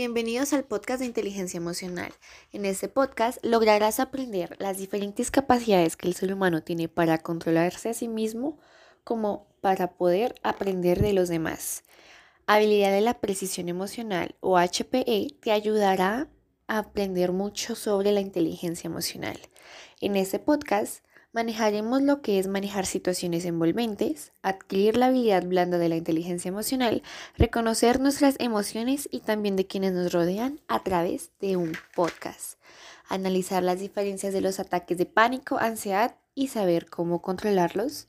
Bienvenidos al podcast de inteligencia emocional. En este podcast lograrás aprender las diferentes capacidades que el ser humano tiene para controlarse a sí mismo como para poder aprender de los demás. Habilidad de la precisión emocional o HPE te ayudará a aprender mucho sobre la inteligencia emocional. En este podcast manejaremos lo que es manejar situaciones envolventes, adquirir la habilidad blanda de la inteligencia emocional, reconocer nuestras emociones y también de quienes nos rodean a través de un podcast, analizar las diferencias de los ataques de pánico, ansiedad y saber cómo controlarlos,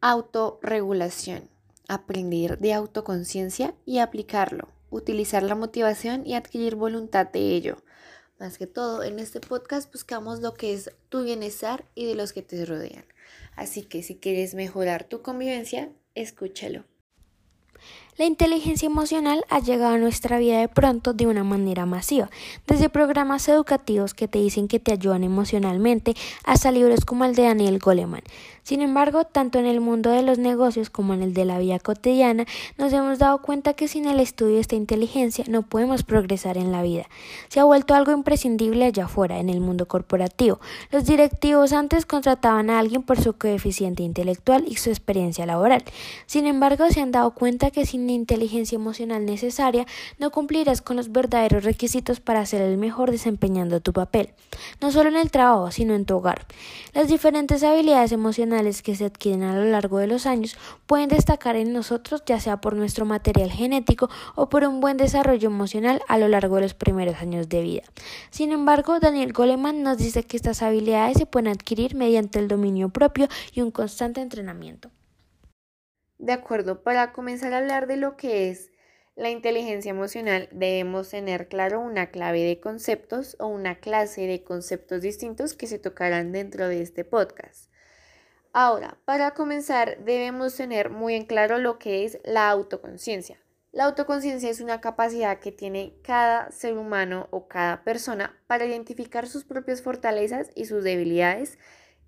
autorregulación, aprender de autoconciencia y aplicarlo, utilizar la motivación y adquirir voluntad de ello más que todo, en este podcast buscamos lo que es tu bienestar y de los que te rodean. Así que si quieres mejorar tu convivencia, escúchalo. La inteligencia emocional ha llegado a nuestra vida de pronto de una manera masiva, desde programas educativos que te dicen que te ayudan emocionalmente hasta libros como el de Daniel Goleman. Sin embargo, tanto en el mundo de los negocios como en el de la vida cotidiana, nos hemos dado cuenta que sin el estudio de esta inteligencia no podemos progresar en la vida. Se ha vuelto algo imprescindible allá afuera, en el mundo corporativo. Los directivos antes contrataban a alguien por su coeficiente intelectual y su experiencia laboral. Sin embargo, se han dado cuenta que sin inteligencia emocional necesaria, no cumplirás con los verdaderos requisitos para ser el mejor desempeñando tu papel, no solo en el trabajo, sino en tu hogar. Las diferentes habilidades emocionales que se adquieren a lo largo de los años pueden destacar en nosotros ya sea por nuestro material genético o por un buen desarrollo emocional a lo largo de los primeros años de vida. Sin embargo, Daniel Goleman nos dice que estas habilidades se pueden adquirir mediante el dominio propio y un constante entrenamiento. De acuerdo, para comenzar a hablar de lo que es la inteligencia emocional, debemos tener claro una clave de conceptos o una clase de conceptos distintos que se tocarán dentro de este podcast. Ahora, para comenzar, debemos tener muy en claro lo que es la autoconciencia. La autoconciencia es una capacidad que tiene cada ser humano o cada persona para identificar sus propias fortalezas y sus debilidades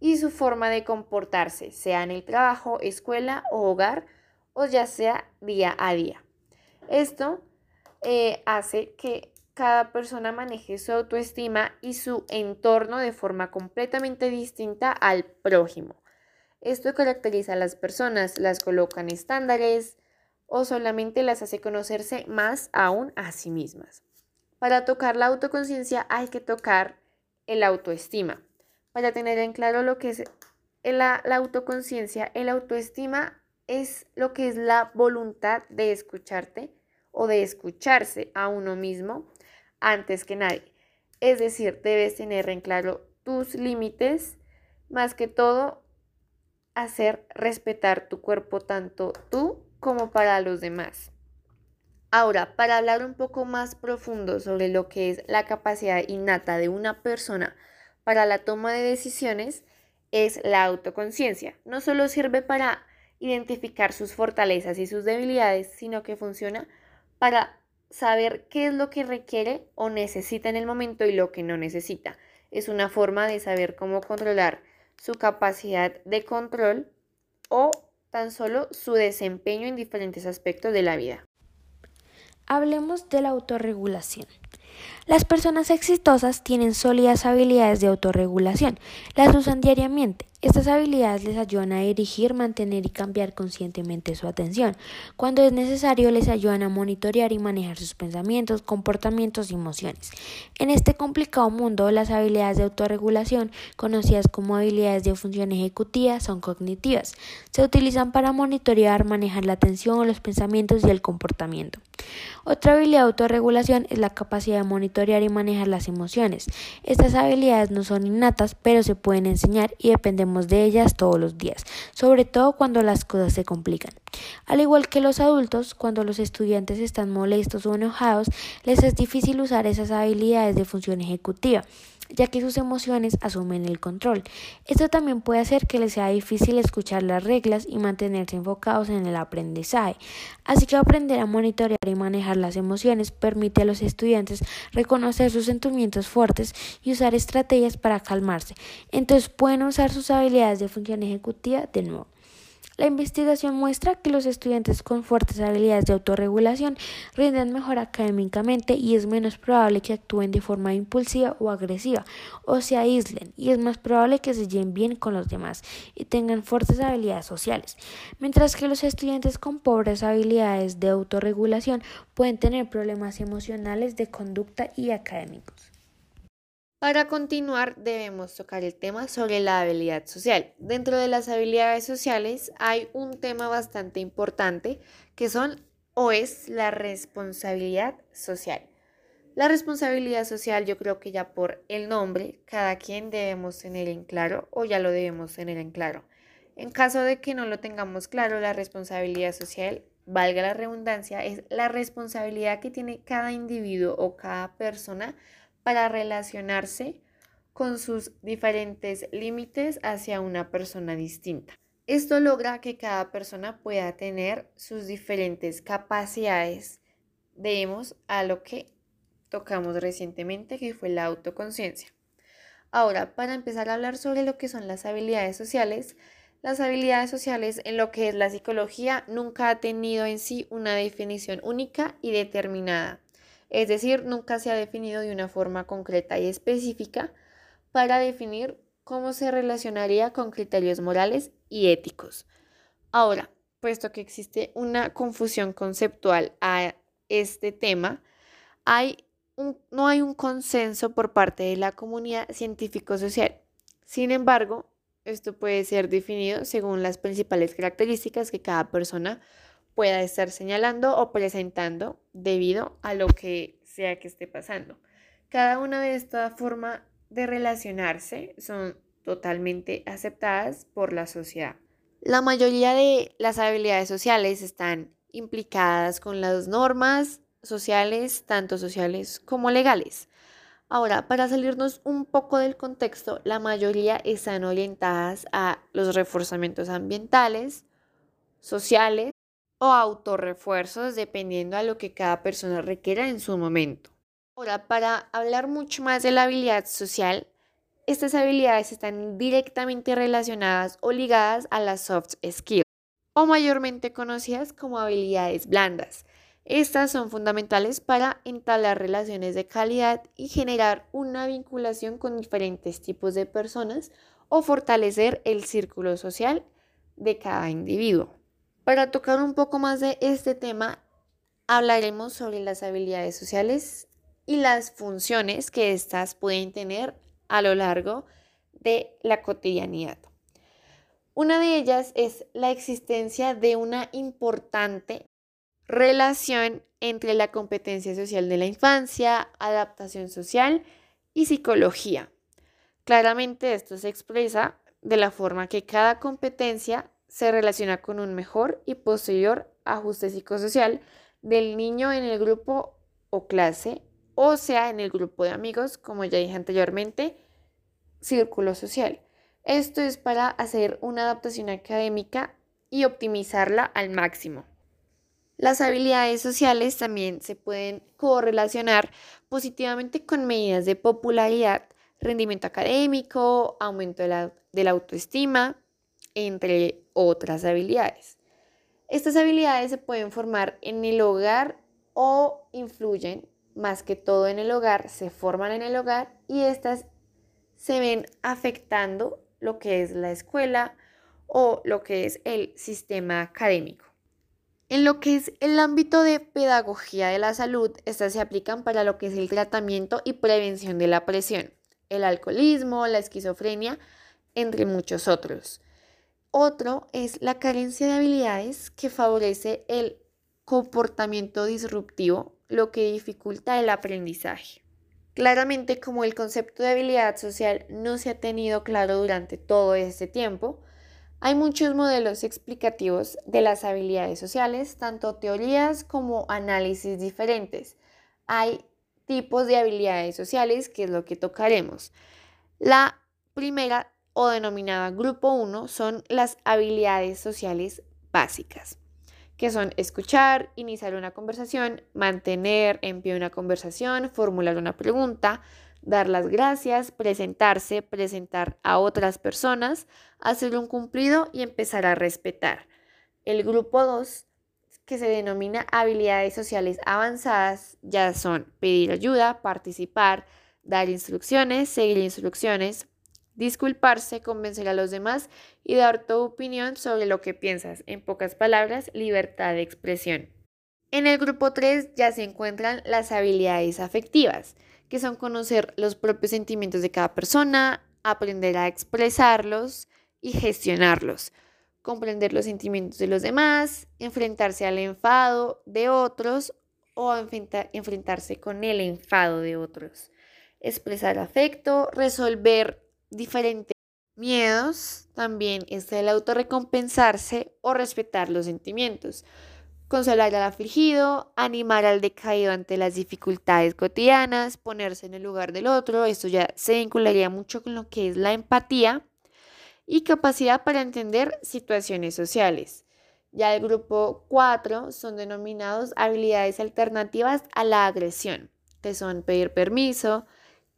y su forma de comportarse, sea en el trabajo, escuela o hogar, o ya sea día a día. Esto eh, hace que cada persona maneje su autoestima y su entorno de forma completamente distinta al prójimo. Esto caracteriza a las personas, las coloca en estándares o solamente las hace conocerse más aún a sí mismas. Para tocar la autoconciencia hay que tocar el autoestima para tener en claro lo que es la, autoconciencia, el autoestima es lo que es la voluntad de escucharte o de escucharse a uno mismo antes que nadie. Es decir, debes tener en claro tus límites, más que todo hacer respetar tu cuerpo tanto tú como para los demás. Ahora, para hablar un poco más profundo sobre lo que es la capacidad innata de una persona para la toma de decisiones es la autoconciencia. No solo sirve para identificar sus fortalezas y sus debilidades, sino que funciona para saber qué es lo que requiere o necesita en el momento y lo que no necesita. Es una forma de saber cómo controlar su capacidad de control o tan solo su desempeño en diferentes aspectos de la vida. Hablemos de la autorregulación. Las personas exitosas tienen sólidas habilidades de autorregulación, las usan diariamente. Estas habilidades les ayudan a dirigir, mantener y cambiar conscientemente su atención. Cuando es necesario, les ayudan a monitorear y manejar sus pensamientos, comportamientos y emociones. En este complicado mundo, las habilidades de autorregulación, conocidas como habilidades de función ejecutiva, son cognitivas. Se utilizan para monitorear, manejar la atención, los pensamientos y el comportamiento. Otra habilidad de autorregulación es la capacidad de monitorear y manejar las emociones. Estas habilidades no son innatas, pero se pueden enseñar y de ellas todos los días, sobre todo cuando las cosas se complican. Al igual que los adultos, cuando los estudiantes están molestos o enojados, les es difícil usar esas habilidades de función ejecutiva ya que sus emociones asumen el control. Esto también puede hacer que les sea difícil escuchar las reglas y mantenerse enfocados en el aprendizaje. Así que aprender a monitorear y manejar las emociones permite a los estudiantes reconocer sus sentimientos fuertes y usar estrategias para calmarse. Entonces pueden usar sus habilidades de función ejecutiva de nuevo. La investigación muestra que los estudiantes con fuertes habilidades de autorregulación rinden mejor académicamente y es menos probable que actúen de forma impulsiva o agresiva o se aíslen y es más probable que se lleven bien con los demás y tengan fuertes habilidades sociales, mientras que los estudiantes con pobres habilidades de autorregulación pueden tener problemas emocionales de conducta y académicos. Para continuar, debemos tocar el tema sobre la habilidad social. Dentro de las habilidades sociales hay un tema bastante importante que son o es la responsabilidad social. La responsabilidad social yo creo que ya por el nombre cada quien debemos tener en claro o ya lo debemos tener en claro. En caso de que no lo tengamos claro, la responsabilidad social, valga la redundancia, es la responsabilidad que tiene cada individuo o cada persona para relacionarse con sus diferentes límites hacia una persona distinta. Esto logra que cada persona pueda tener sus diferentes capacidades. Debemos a lo que tocamos recientemente, que fue la autoconciencia. Ahora, para empezar a hablar sobre lo que son las habilidades sociales, las habilidades sociales en lo que es la psicología nunca ha tenido en sí una definición única y determinada es decir, nunca se ha definido de una forma concreta y específica para definir cómo se relacionaría con criterios morales y éticos. Ahora, puesto que existe una confusión conceptual a este tema, hay no hay un consenso por parte de la comunidad científico-social. Sin embargo, esto puede ser definido según las principales características que cada persona pueda estar señalando o presentando debido a lo que sea que esté pasando. Cada una de estas formas de relacionarse son totalmente aceptadas por la sociedad. La mayoría de las habilidades sociales están implicadas con las normas sociales, tanto sociales como legales. Ahora, para salirnos un poco del contexto, la mayoría están orientadas a los reforzamientos ambientales, sociales o autorrefuerzos dependiendo a lo que cada persona requiera en su momento. Ahora, para hablar mucho más de la habilidad social, estas habilidades están directamente relacionadas o ligadas a las soft skills o mayormente conocidas como habilidades blandas. Estas son fundamentales para entablar relaciones de calidad y generar una vinculación con diferentes tipos de personas o fortalecer el círculo social de cada individuo. Para tocar un poco más de este tema, hablaremos sobre las habilidades sociales y las funciones que éstas pueden tener a lo largo de la cotidianidad. Una de ellas es la existencia de una importante relación entre la competencia social de la infancia, adaptación social y psicología. Claramente esto se expresa de la forma que cada competencia se relaciona con un mejor y posterior ajuste psicosocial del niño en el grupo o clase, o sea, en el grupo de amigos, como ya dije anteriormente, círculo social. Esto es para hacer una adaptación académica y optimizarla al máximo. Las habilidades sociales también se pueden correlacionar positivamente con medidas de popularidad, rendimiento académico, aumento de la, de la autoestima, entre otras habilidades. Estas habilidades se pueden formar en el hogar o influyen más que todo en el hogar, se forman en el hogar y estas se ven afectando lo que es la escuela o lo que es el sistema académico. En lo que es el ámbito de pedagogía de la salud, estas se aplican para lo que es el tratamiento y prevención de la presión, el alcoholismo, la esquizofrenia, entre muchos otros. Otro es la carencia de habilidades que favorece el comportamiento disruptivo, lo que dificulta el aprendizaje. Claramente, como el concepto de habilidad social no se ha tenido claro durante todo este tiempo, hay muchos modelos explicativos de las habilidades sociales, tanto teorías como análisis diferentes. Hay tipos de habilidades sociales, que es lo que tocaremos. La primera o denominada grupo 1 son las habilidades sociales básicas, que son escuchar, iniciar una conversación, mantener en pie una conversación, formular una pregunta, dar las gracias, presentarse, presentar a otras personas, hacer un cumplido y empezar a respetar. El grupo 2, que se denomina habilidades sociales avanzadas, ya son pedir ayuda, participar, dar instrucciones, seguir instrucciones, disculparse, convencer a los demás y dar tu opinión sobre lo que piensas. En pocas palabras, libertad de expresión. En el grupo 3 ya se encuentran las habilidades afectivas, que son conocer los propios sentimientos de cada persona, aprender a expresarlos y gestionarlos, comprender los sentimientos de los demás, enfrentarse al enfado de otros o enfrentarse con el enfado de otros, expresar afecto, resolver diferentes miedos, también está el autorrecompensarse o respetar los sentimientos consolar al afligido, animar al decaído ante las dificultades cotidianas, ponerse en el lugar del otro, esto ya se vincularía mucho con lo que es la empatía y capacidad para entender situaciones sociales. Ya el grupo 4 son denominados habilidades alternativas a la agresión, que son pedir permiso,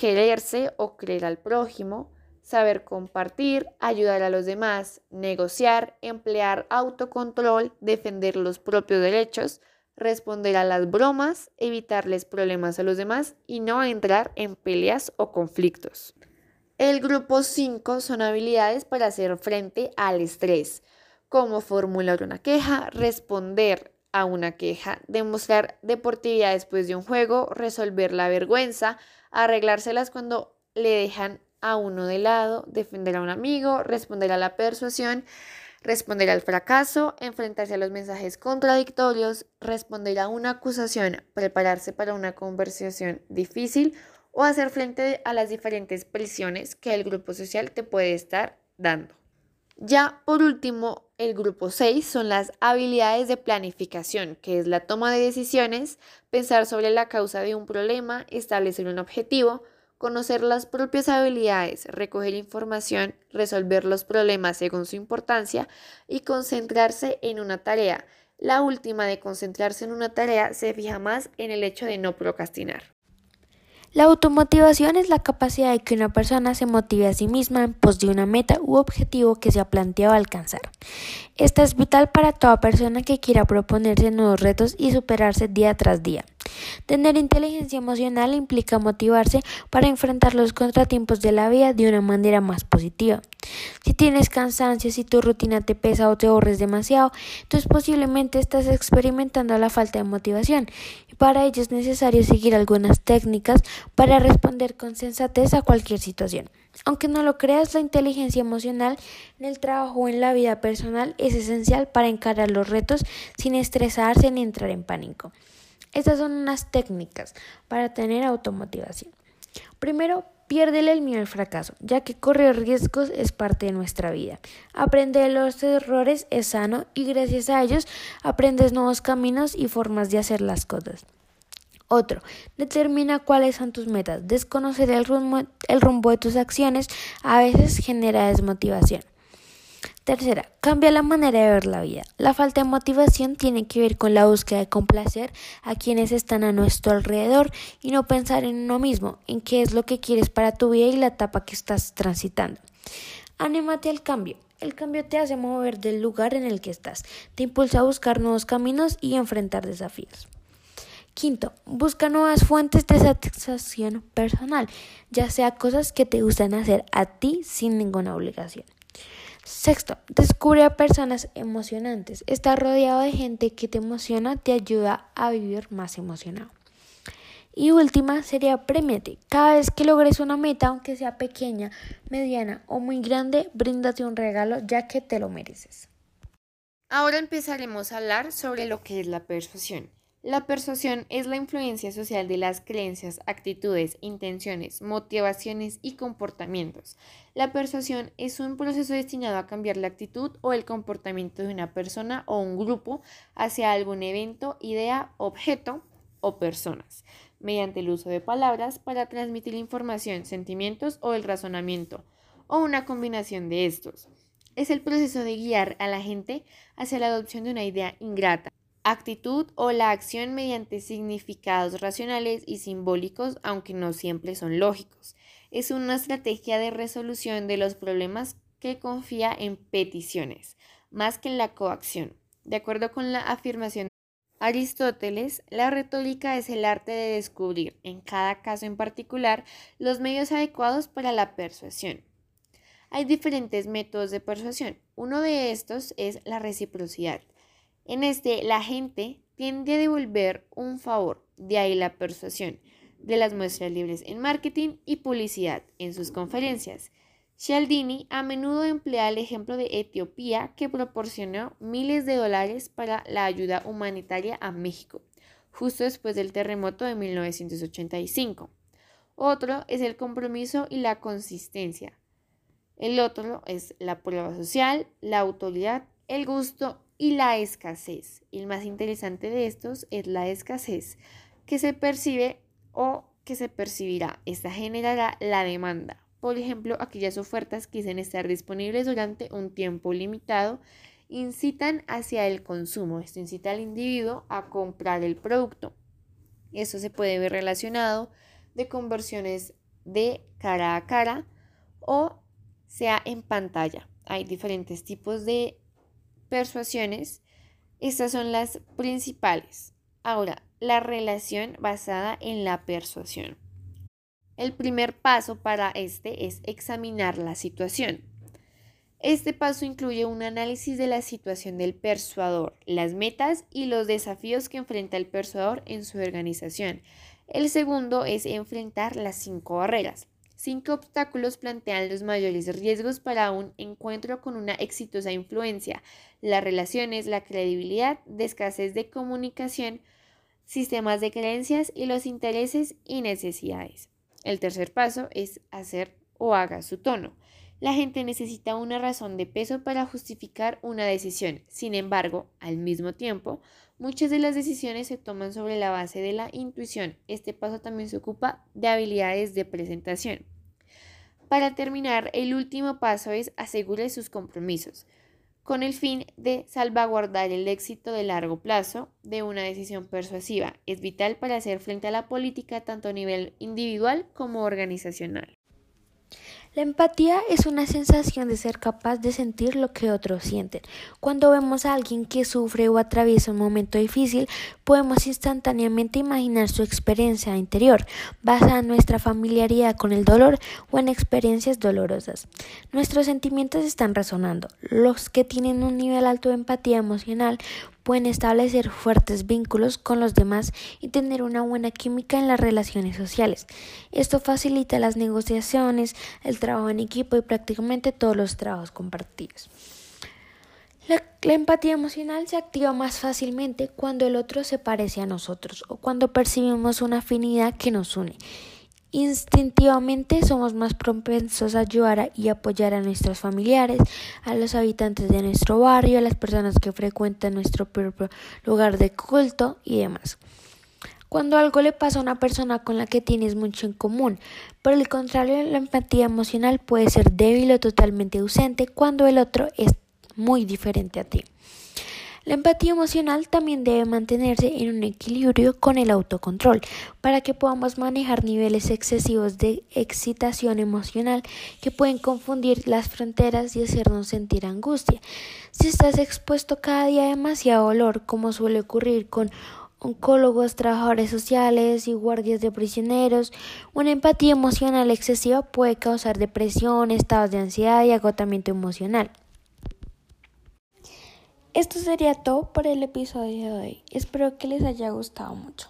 quererse o creer al prójimo, saber compartir, ayudar a los demás, negociar, emplear autocontrol, defender los propios derechos, responder a las bromas, evitarles problemas a los demás y no entrar en peleas o conflictos. El grupo 5 son habilidades para hacer frente al estrés, como formular una queja, responder a una queja, demostrar deportividad después de un juego, resolver la vergüenza, arreglárselas cuando le dejan a uno de lado, defender a un amigo, responder a la persuasión, responder al fracaso, enfrentarse a los mensajes contradictorios, responder a una acusación, prepararse para una conversación difícil o hacer frente a las diferentes presiones que el grupo social te puede estar dando. Ya por último, el grupo 6 son las habilidades de planificación, que es la toma de decisiones, pensar sobre la causa de un problema, establecer un objetivo, conocer las propias habilidades, recoger información, resolver los problemas según su importancia y concentrarse en una tarea. La última de concentrarse en una tarea se fija más en el hecho de no procrastinar. La automotivación es la capacidad de que una persona se motive a sí misma en pos de una meta u objetivo que se ha planteado alcanzar. Esta es vital para toda persona que quiera proponerse nuevos retos y superarse día tras día. Tener inteligencia emocional implica motivarse para enfrentar los contratiempos de la vida de una manera más positiva. Si tienes cansancio, si tu rutina te pesa o te ahorres demasiado, entonces posiblemente estás experimentando la falta de motivación y para ello es necesario seguir algunas técnicas para responder con sensatez a cualquier situación. Aunque no lo creas, la inteligencia emocional en el trabajo o en la vida personal es esencial para encarar los retos sin estresarse ni entrar en pánico. Estas son unas técnicas para tener automotivación. Primero, piérdele el miedo al fracaso, ya que correr riesgos es parte de nuestra vida. Aprender los errores es sano y gracias a ellos aprendes nuevos caminos y formas de hacer las cosas. Otro, determina cuáles son tus metas. Desconocer el rumbo, el rumbo de tus acciones a veces genera desmotivación. Tercera, cambia la manera de ver la vida. La falta de motivación tiene que ver con la búsqueda de complacer a quienes están a nuestro alrededor y no pensar en uno mismo, en qué es lo que quieres para tu vida y la etapa que estás transitando. Anímate al cambio. El cambio te hace mover del lugar en el que estás, te impulsa a buscar nuevos caminos y enfrentar desafíos. Quinto, busca nuevas fuentes de satisfacción personal, ya sea cosas que te gustan hacer a ti sin ninguna obligación. Sexto, descubre a personas emocionantes. Estar rodeado de gente que te emociona te ayuda a vivir más emocionado. Y última sería premiate. Cada vez que logres una meta, aunque sea pequeña, mediana o muy grande, bríndate un regalo ya que te lo mereces. Ahora empezaremos a hablar sobre lo que es la persuasión. La persuasión es la influencia social de las creencias, actitudes, intenciones, motivaciones y comportamientos. La persuasión es un proceso destinado a cambiar la actitud o el comportamiento de una persona o un grupo hacia algún evento, idea, objeto o personas, mediante el uso de palabras para transmitir información, sentimientos o el razonamiento, o una combinación de estos. Es el proceso de guiar a la gente hacia la adopción de una idea ingrata actitud o la acción mediante significados racionales y simbólicos, aunque no siempre son lógicos. Es una estrategia de resolución de los problemas que confía en peticiones, más que en la coacción. De acuerdo con la afirmación de Aristóteles, la retórica es el arte de descubrir, en cada caso en particular, los medios adecuados para la persuasión. Hay diferentes métodos de persuasión. Uno de estos es la reciprocidad. En este, la gente tiende a devolver un favor, de ahí la persuasión de las muestras libres en marketing y publicidad en sus conferencias. Cialdini a menudo emplea el ejemplo de Etiopía que proporcionó miles de dólares para la ayuda humanitaria a México, justo después del terremoto de 1985. Otro es el compromiso y la consistencia. El otro es la prueba social, la autoridad, el gusto y la escasez. El más interesante de estos es la escasez, que se percibe o que se percibirá. Esta generará la demanda. Por ejemplo, aquellas ofertas que dicen estar disponibles durante un tiempo limitado incitan hacia el consumo. Esto incita al individuo a comprar el producto. Esto se puede ver relacionado de conversiones de cara a cara o sea en pantalla. Hay diferentes tipos de persuasiones. Estas son las principales. Ahora, la relación basada en la persuasión. El primer paso para este es examinar la situación. Este paso incluye un análisis de la situación del persuador, las metas y los desafíos que enfrenta el persuador en su organización. El segundo es enfrentar las cinco barreras. Cinco obstáculos plantean los mayores riesgos para un encuentro con una exitosa influencia, las relaciones, la credibilidad, de escasez de comunicación, sistemas de creencias y los intereses y necesidades. El tercer paso es hacer o haga su tono. La gente necesita una razón de peso para justificar una decisión. Sin embargo, al mismo tiempo, muchas de las decisiones se toman sobre la base de la intuición. Este paso también se ocupa de habilidades de presentación. Para terminar, el último paso es asegure sus compromisos, con el fin de salvaguardar el éxito de largo plazo de una decisión persuasiva. Es vital para hacer frente a la política tanto a nivel individual como organizacional. La empatía es una sensación de ser capaz de sentir lo que otros sienten. Cuando vemos a alguien que sufre o atraviesa un momento difícil, podemos instantáneamente imaginar su experiencia interior, basada en nuestra familiaridad con el dolor o en experiencias dolorosas. Nuestros sentimientos están resonando. Los que tienen un nivel alto de empatía emocional pueden establecer fuertes vínculos con los demás y tener una buena química en las relaciones sociales. Esto facilita las negociaciones, el trabajo en equipo y prácticamente todos los trabajos compartidos. La, empatía emocional se activa más fácilmente cuando el otro se parece a nosotros o cuando percibimos una afinidad que nos une. Instintivamente somos más propensos a ayudar y apoyar a nuestros familiares, a los habitantes de nuestro barrio, a las personas que frecuentan nuestro propio lugar de culto y demás. Cuando algo le pasa a una persona con la que tienes mucho en común, por el contrario, la empatía emocional puede ser débil o totalmente ausente cuando el otro es muy diferente a ti. La empatía emocional también debe mantenerse en un equilibrio con el autocontrol para que podamos manejar niveles excesivos de excitación emocional que pueden confundir las fronteras y hacernos sentir angustia. Si estás expuesto cada día a demasiado dolor, como suele ocurrir con oncólogos, trabajadores sociales y guardias de prisioneros, una empatía emocional excesiva puede causar depresión, estados de ansiedad y agotamiento emocional. Esto sería todo por el episodio de hoy. Espero que les haya gustado mucho.